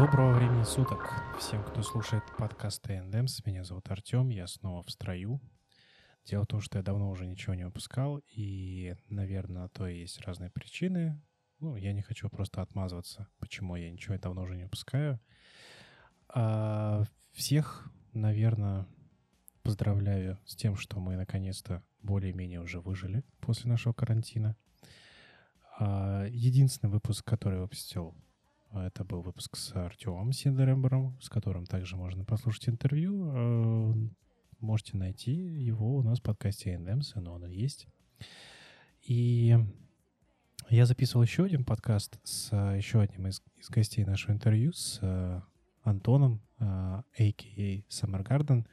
Доброго времени суток всем, кто слушает подкаст ТНДМС. Меня зовут Артем, я снова в строю. Дело в том, что я давно уже ничего не выпускал, и, наверное, на то и есть разные причины. Ну, я не хочу просто отмазываться, почему я ничего давно уже не выпускаю. А всех, наверное, поздравляю с тем, что мы наконец-то более-менее уже выжили после нашего карантина. А единственный выпуск, который выпустил это был выпуск с Артемом Синдерембером, с которым также можно послушать интервью. Э, можете найти его у нас в подкасте NMS, но он есть. И я записывал еще один подкаст с еще одним из, из гостей нашего интервью, с э, Антоном, а.к.а. Summer Garden.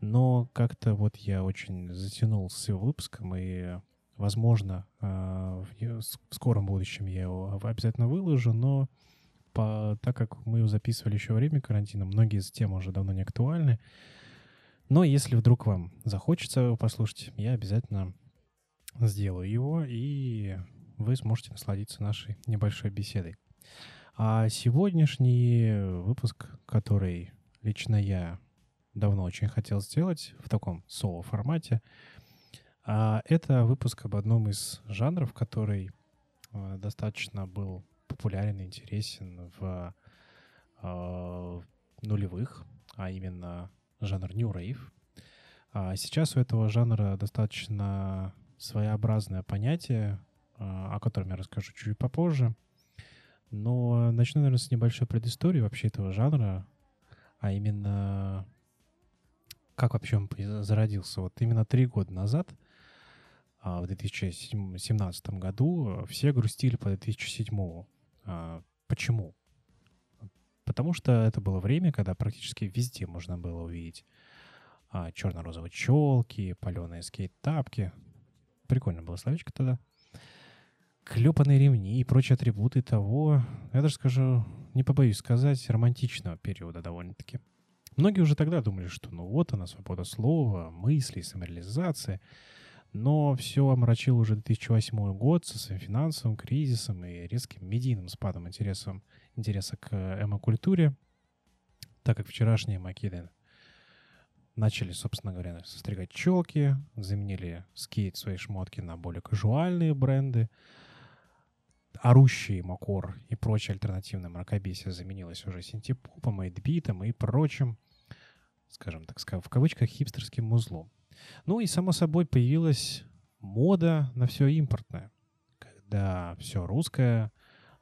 Но как-то вот я очень затянул с его выпуском, и, возможно, э, в скором будущем я его обязательно выложу, но по, так как мы его записывали еще во время карантина, многие из тем уже давно не актуальны. Но если вдруг вам захочется его послушать, я обязательно сделаю его, и вы сможете насладиться нашей небольшой беседой. А сегодняшний выпуск, который лично я давно очень хотел сделать в таком соло-формате, а, это выпуск об одном из жанров, который а, достаточно был популярен и интересен в э, нулевых, а именно жанр New Rave. А сейчас у этого жанра достаточно своеобразное понятие, э, о котором я расскажу чуть попозже. Но начну, наверное, с небольшой предыстории вообще этого жанра, а именно как вообще он зародился. Вот именно три года назад, в 2017 году, все грустили по 2007 а, почему? Потому что это было время, когда практически везде можно было увидеть а, черно-розовые челки, паленые скейт-тапки. Прикольно было словечко тогда. Клепанные ремни и прочие атрибуты того, я даже скажу, не побоюсь сказать, романтичного периода довольно-таки. Многие уже тогда думали, что ну вот она, свобода слова, мысли, самореализация — но все омрачил уже 2008 год со своим финансовым кризисом и резким медийным спадом интереса, интереса к эмо-культуре, так как вчерашние макиды начали, собственно говоря, состригать челки, заменили скейт свои шмотки на более казуальные бренды, орущий макор и прочее альтернативное мракобесие заменилось уже синтепопом, эйдбитом и прочим, скажем так, в кавычках, хипстерским музлом. Ну и, само собой, появилась мода на все импортное, когда все русское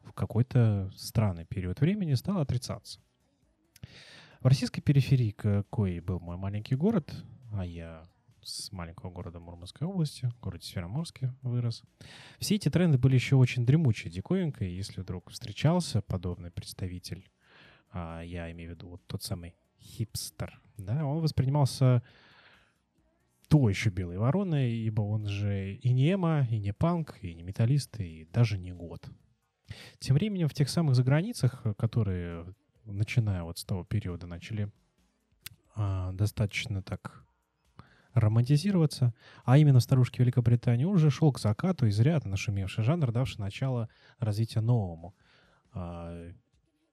в какой-то странный период времени стало отрицаться. В российской периферии, какой был мой маленький город, а я с маленького города Мурманской области, в городе Североморске вырос. Все эти тренды были еще очень дремучей диковинкой. Если вдруг встречался подобный представитель, а я имею в виду вот тот самый хипстер, да, он воспринимался то еще белой вороной, ибо он же и не эмо, и не панк, и не металлист, и даже не год. Тем временем в тех самых заграницах, которые, начиная вот с того периода, начали а, достаточно так романтизироваться, а именно в старушке Великобритании, уже шел к закату изрядно нашумевший жанр, давший начало развития новому а,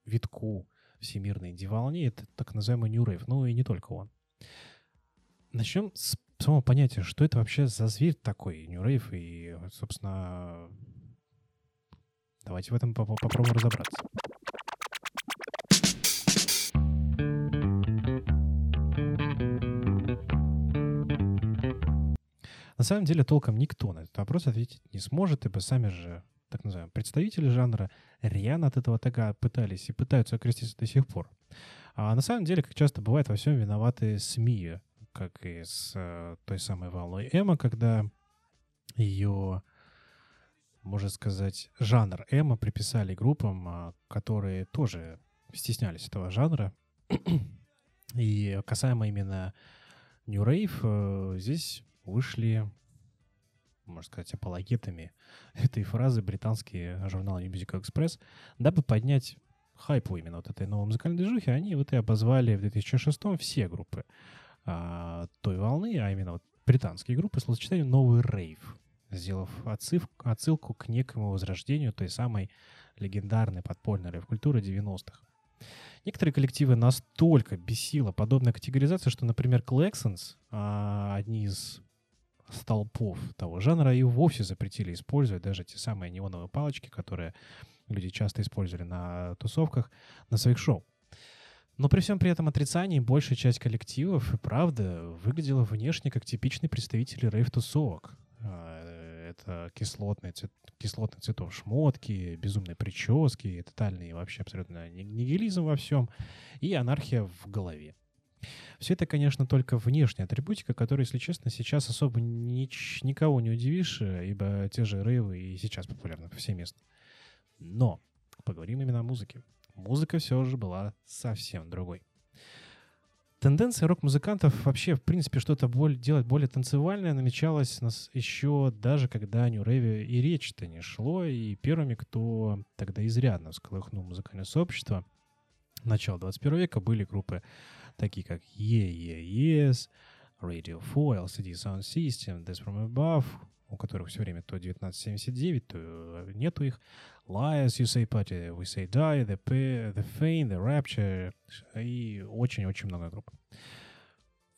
витку всемирной инди-волне, это так называемый New Rave, ну и не только он. Начнем с само понятие, что это вообще за зверь такой, New и, собственно, давайте в этом поп попробуем разобраться. На самом деле толком никто на этот вопрос ответить не сможет, ибо сами же, так называемые, представители жанра рьяно от этого тага пытались и пытаются окреститься до сих пор. А на самом деле, как часто бывает, во всем виноваты СМИ, как и с э, той самой волной эмо, когда ее, можно сказать, жанр эмо приписали группам, а, которые тоже стеснялись этого жанра. и касаемо именно New Rave, э, здесь вышли, можно сказать, апологетами этой фразы британские журналы New Musical Express, дабы поднять хайпу именно вот этой новой музыкальной движухи, они вот и обозвали в 2006 все группы а, той волны, а именно вот британские группы, словосочетанию «новый рейв», сделав отсылку, отсылку к некому возрождению той самой легендарной подпольной рейв-культуры 90-х. Некоторые коллективы настолько бесила подобная категоризация, что, например, Клексонс, одни из столпов того жанра, и вовсе запретили использовать даже те самые неоновые палочки, которые люди часто использовали на тусовках, на своих шоу. Но при всем при этом отрицании большая часть коллективов и правда выглядела внешне как типичные представители рейв-тусовок. А, это кислотные, цвет, цветов шмотки, безумные прически, тотальный вообще абсолютно нигилизм во всем и анархия в голове. Все это, конечно, только внешняя атрибутика, которая, если честно, сейчас особо нич- никого не удивишь, ибо те же рейвы и сейчас популярны повсеместно. Но поговорим именно о музыке. Музыка все же была совсем другой. Тенденция рок-музыкантов вообще, в принципе, что-то более, делать более танцевальное намечалась нас еще даже когда о Нью-Рейве и речи-то не шло, и первыми, кто тогда изрядно всколыхнул музыкальное сообщество начала 21 века, были группы такие как Yeah Yeah Yes, Radio 4, LCD Sound System, Death From Above, у которых все время то 1979, то э, нету их. Liars, You Say Party, We Say Die, The, P, the Fame, The Rapture и очень-очень много групп.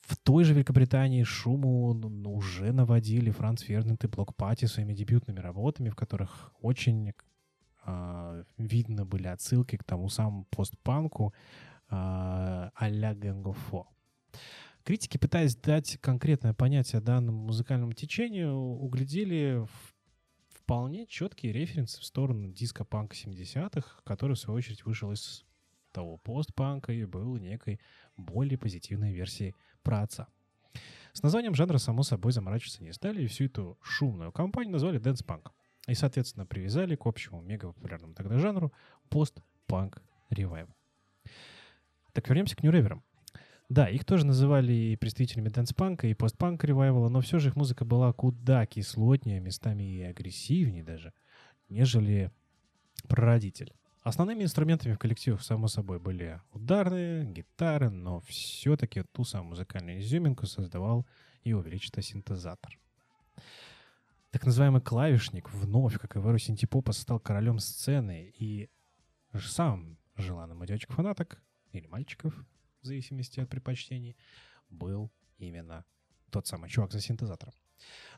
В той же Великобритании шуму уже наводили Франц Фердинанд и Блок Пати своими дебютными работами, в которых очень э, видно были отсылки к тому самому постпанку э, а-ля Гэнгофо. Критики, пытаясь дать конкретное понятие данному музыкальному течению, углядели вполне четкие референсы в сторону диско-панка 70-х, который, в свою очередь, вышел из того постпанка и был некой более позитивной версией про отца. С названием жанра, само собой, заморачиваться не стали, и всю эту шумную компанию назвали Punk. И, соответственно, привязали к общему мега-популярному тогда жанру пост-панк ревайв. Так вернемся к нью-реверам. Да, их тоже называли и представителями дэнс-панка, и постпанк ревайвала, но все же их музыка была куда кислотнее, местами и агрессивнее даже, нежели прародитель. Основными инструментами в коллективах, само собой, были ударные, гитары, но все-таки ту самую музыкальную изюминку создавал и увеличитый синтезатор. Так называемый клавишник вновь, как и в эру синтепопа, стал королем сцены и сам желанным у девочек-фанаток или мальчиков в зависимости от предпочтений, был именно тот самый чувак за синтезатором.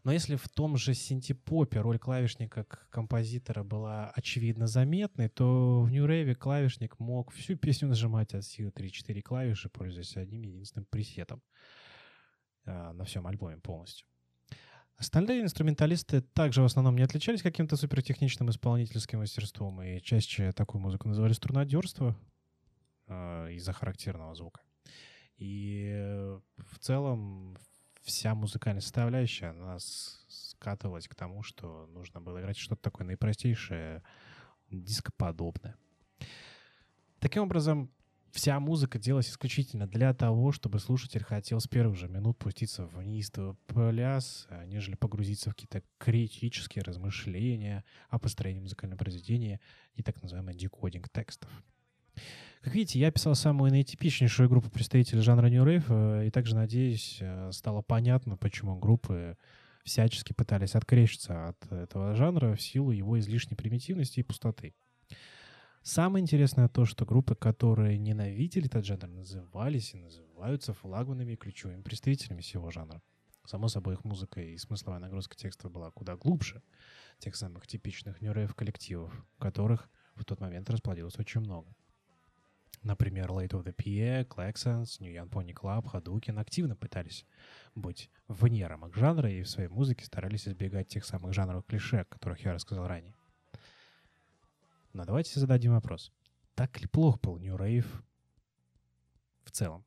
Но если в том же синтепопе роль клавишника как композитора была очевидно заметной, то в Rave клавишник мог всю песню нажимать от силы 3-4 клавиши, пользуясь одним единственным пресетом э, на всем альбоме полностью. Остальные инструменталисты также в основном не отличались каким-то супертехничным исполнительским мастерством, и чаще такую музыку называли струнодерство, э, из-за характерного звука. И в целом вся музыкальная составляющая, она скатывалась к тому, что нужно было играть что-то такое наипростейшее, дископодобное. Таким образом, вся музыка делалась исключительно для того, чтобы слушатель хотел с первых же минут пуститься в неистовый пляс, а, нежели погрузиться в какие-то критические размышления о построении музыкального произведения и так называемый декодинг текстов. Как видите, я писал самую наитипичнейшую группу представителей жанра New Rave, э, и также, надеюсь, э, стало понятно, почему группы всячески пытались открещиться от этого жанра в силу его излишней примитивности и пустоты. Самое интересное то, что группы, которые ненавидели этот жанр, назывались и называются флагманами и ключевыми представителями всего жанра. Само собой, их музыка и смысловая нагрузка текста была куда глубже тех самых типичных нью коллективов, которых в тот момент расплодилось очень много. Например, Late of the PA, Claxons, New Young Pony Club, Hadouken активно пытались быть вне рамок жанра и в своей музыке старались избегать тех самых жанровых клише, о которых я рассказал ранее. Но давайте зададим вопрос. Так ли плохо был New Rave в целом?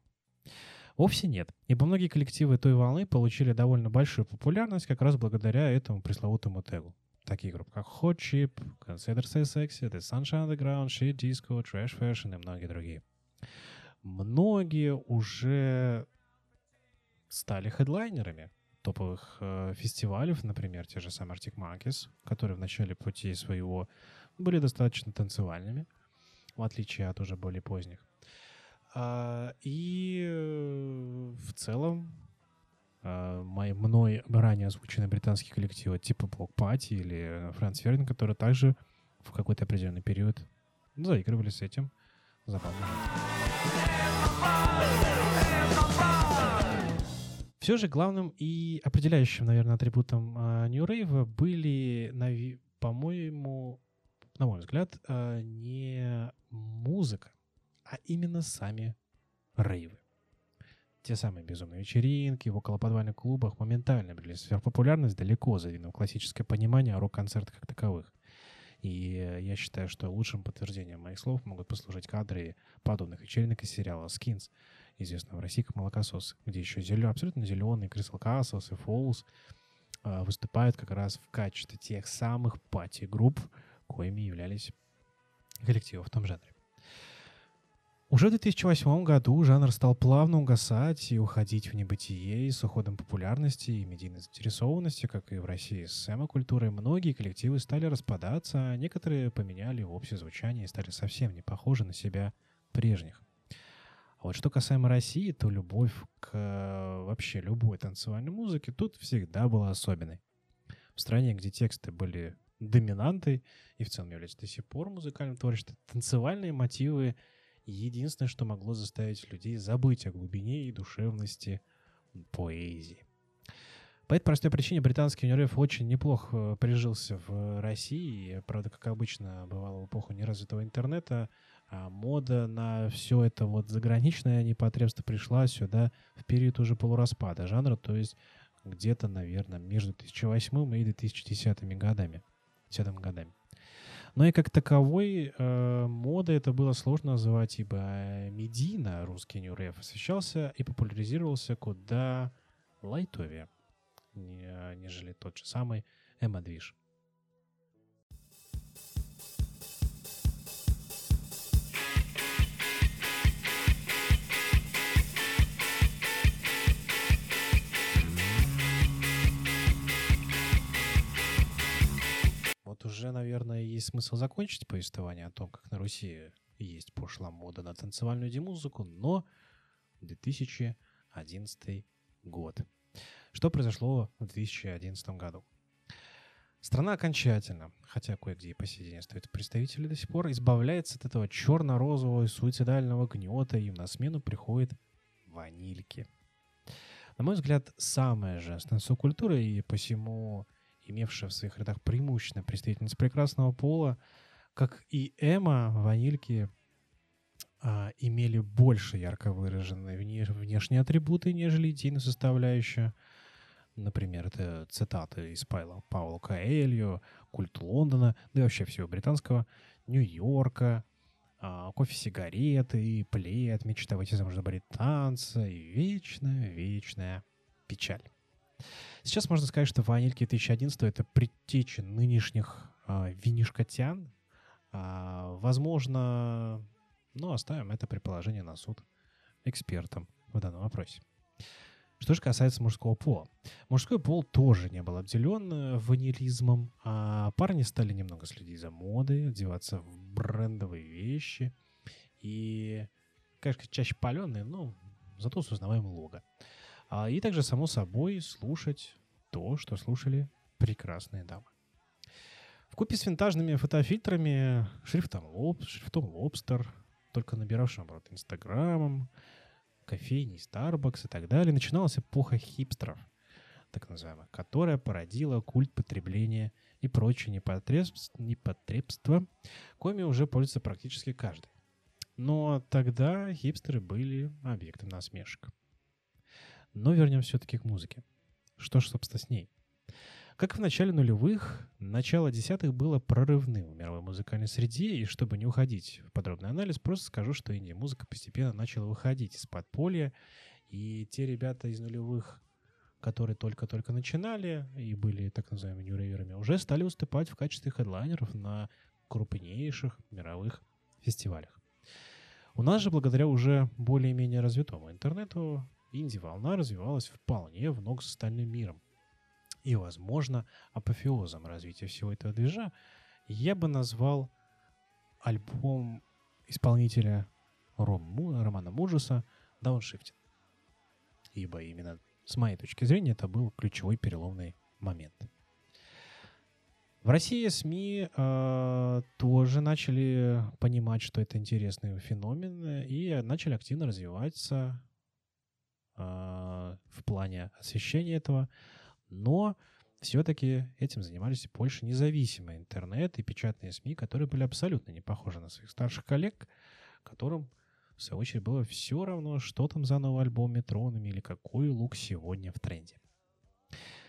Вовсе нет, ибо многие коллективы той волны получили довольно большую популярность как раз благодаря этому пресловутому тегу такие группы, как Hot Chip, Consider Say Sexy, The Sunshine Underground, Shit Disco, Trash Fashion и многие другие. Многие уже стали хедлайнерами топовых э, фестивалей, например, те же самые Arctic Monkeys, которые в начале пути своего были достаточно танцевальными, в отличие от уже более поздних. А, и э, в целом мои, мной ранее озвученные британские коллективы типа Блок Пати или Франц Фердин, которые также в какой-то определенный период заигрывали с этим забавный Все же главным и определяющим, наверное, атрибутом э, New Rave были, по-моему, на мой взгляд, э, не музыка, а именно сами рейвы. Те самые безумные вечеринки в околоподвальных клубах моментально обрели сверхпопулярность, далеко задвинув классическое понимание рок-концертов как таковых. И я считаю, что лучшим подтверждением моих слов могут послужить кадры подобных вечеринок из сериала «Skins», известного в России как «Молокосос», где еще зелё, абсолютно зеленые Crystal Castles и Falls э, выступают как раз в качестве тех самых пати-групп, коими являлись коллективы в том жанре. Уже в 2008 году жанр стал плавно угасать и уходить в небытие, с уходом популярности и медийной заинтересованности, как и в России с эмо-культурой, многие коллективы стали распадаться, а некоторые поменяли общее звучание и стали совсем не похожи на себя прежних. А вот что касаемо России, то любовь к вообще любой танцевальной музыке тут всегда была особенной. В стране, где тексты были доминантой и в целом являются до сих пор музыкальным творчеством, танцевальные мотивы — единственное, что могло заставить людей забыть о глубине и душевности поэзии. По этой простой причине британский университет очень неплохо э, прижился в России. Правда, как обычно бывало в эпоху неразвитого интернета, а мода на все это вот заграничное непотребство пришла сюда в период уже полураспада жанра, то есть где-то, наверное, между 2008 и 2010 годами. 10 годами. Но и как таковой э, мода это было сложно назвать, ибо медийно русский New Rave освещался и популяризировался куда лайтовее, нежели тот же самый эмо-движ. уже, есть смысл закончить повествование о том, как на Руси есть пошла мода на танцевальную демузыку, но 2011 год. Что произошло в 2011 году? Страна окончательно, хотя кое-где и по сей день остаются представители до сих пор, избавляется от этого черно-розового суицидального гнета, и на смену приходит ванильки. На мой взгляд, самая женственная субкультура, и посему имевшая в своих рядах преимущественно представительниц прекрасного пола, как и Эма, ванильки а, имели больше ярко выраженные внешние атрибуты, нежели идейная составляющая. Например, это цитаты из Пайла Паула Каэльо, культ Лондона, да и вообще всего британского, Нью-Йорка, а, кофе-сигареты, плед, мечта выйти замуж за британца и вечная, вечная печаль. Сейчас можно сказать, что ванильки 2011 это предтеча нынешних э, винишкотян. Э, возможно, ну, оставим это предположение на суд экспертам в данном вопросе. Что же касается мужского пола. Мужской пол тоже не был обделен э, ванилизмом, а парни стали немного следить за модой, одеваться в брендовые вещи и, конечно, чаще паленые, но зато с узнаваемым лого. А, и также, само собой, слушать то, что слушали прекрасные дамы. В купе с винтажными фотофильтрами, шрифтом, лоб, шрифтом лобстер, только набиравшим оборот Инстаграмом, кофейней Starbucks и так далее, начиналась эпоха хипстеров, так называемых, которая породила культ потребления и прочие непотребства, непотребства коими уже пользуется практически каждый. Но тогда хипстеры были объектом насмешек. Но вернемся все-таки к музыке. Что ж, собственно, с ней? Как в начале нулевых, начало десятых было прорывным в мировой музыкальной среде, и чтобы не уходить в подробный анализ, просто скажу, что инди-музыка постепенно начала выходить из подполья, и те ребята из нулевых, которые только-только начинали и были так называемыми нью уже стали выступать в качестве хедлайнеров на крупнейших мировых фестивалях. У нас же, благодаря уже более-менее развитому интернету, инди-волна развивалась вполне в ног с остальным миром. И, возможно, апофеозом развития всего этого движа я бы назвал альбом исполнителя Ром, Романа Муджеса «Дауншифтинг». Ибо именно с моей точки зрения это был ключевой переломный момент. В России СМИ э, тоже начали понимать, что это интересный феномен, и начали активно развиваться в плане освещения этого. Но все-таки этим занимались больше независимый интернет и печатные СМИ, которые были абсолютно не похожи на своих старших коллег, которым, в свою очередь, было все равно, что там за новый альбом Метронами или какой лук сегодня в тренде.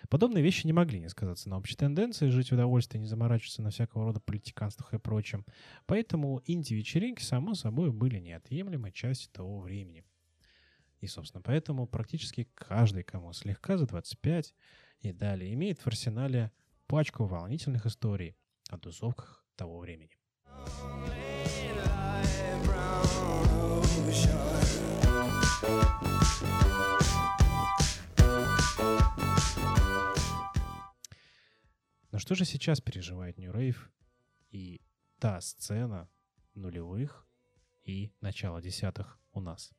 Подобные вещи не могли не сказаться на общей тенденции жить в удовольствии, не заморачиваться на всякого рода политиканствах и прочем. Поэтому инди-вечеринки, само собой, были неотъемлемой частью того времени. И, собственно, поэтому практически каждый, кому слегка за 25 и далее, имеет в арсенале пачку волнительных историй о тусовках того времени. Но что же сейчас переживает New Rave и та сцена нулевых и начала десятых у нас?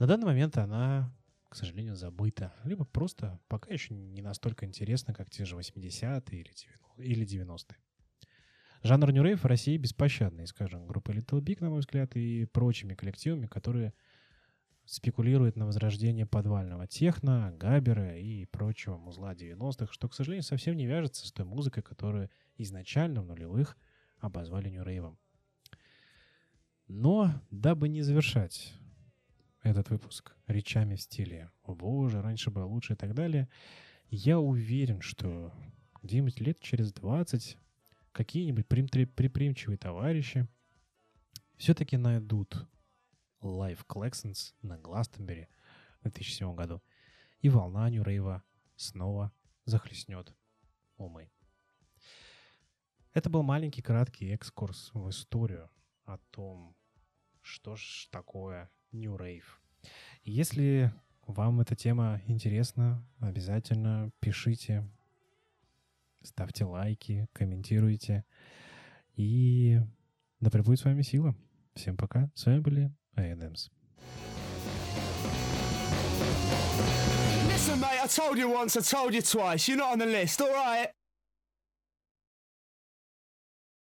На данный момент она, к сожалению, забыта. Либо просто пока еще не настолько интересна, как те же 80-е или 90-е. Жанр Rave в России беспощадный, скажем, группой Little Big, на мой взгляд, и прочими коллективами, которые спекулируют на возрождение подвального техно, габера и прочего музла 90-х, что, к сожалению, совсем не вяжется с той музыкой, которую изначально в нулевых обозвали Rave. Но, дабы не завершать этот выпуск речами в стиле «О боже, раньше было лучше» и так далее, я уверен, что где-нибудь лет через 20 какие-нибудь предприимчивые товарищи все-таки найдут Live Collections на Гластенбери в 2007 году, и волна Нью-Рейва снова захлестнет умы. Это был маленький краткий экскурс в историю о том, что ж такое New Rave. Если вам эта тема интересна, обязательно пишите, ставьте лайки, комментируйте. И да пребудет с вами сила. Всем пока. С вами были A&M's. Listen, mate, I told you once, I told you twice. You're not on the list, all?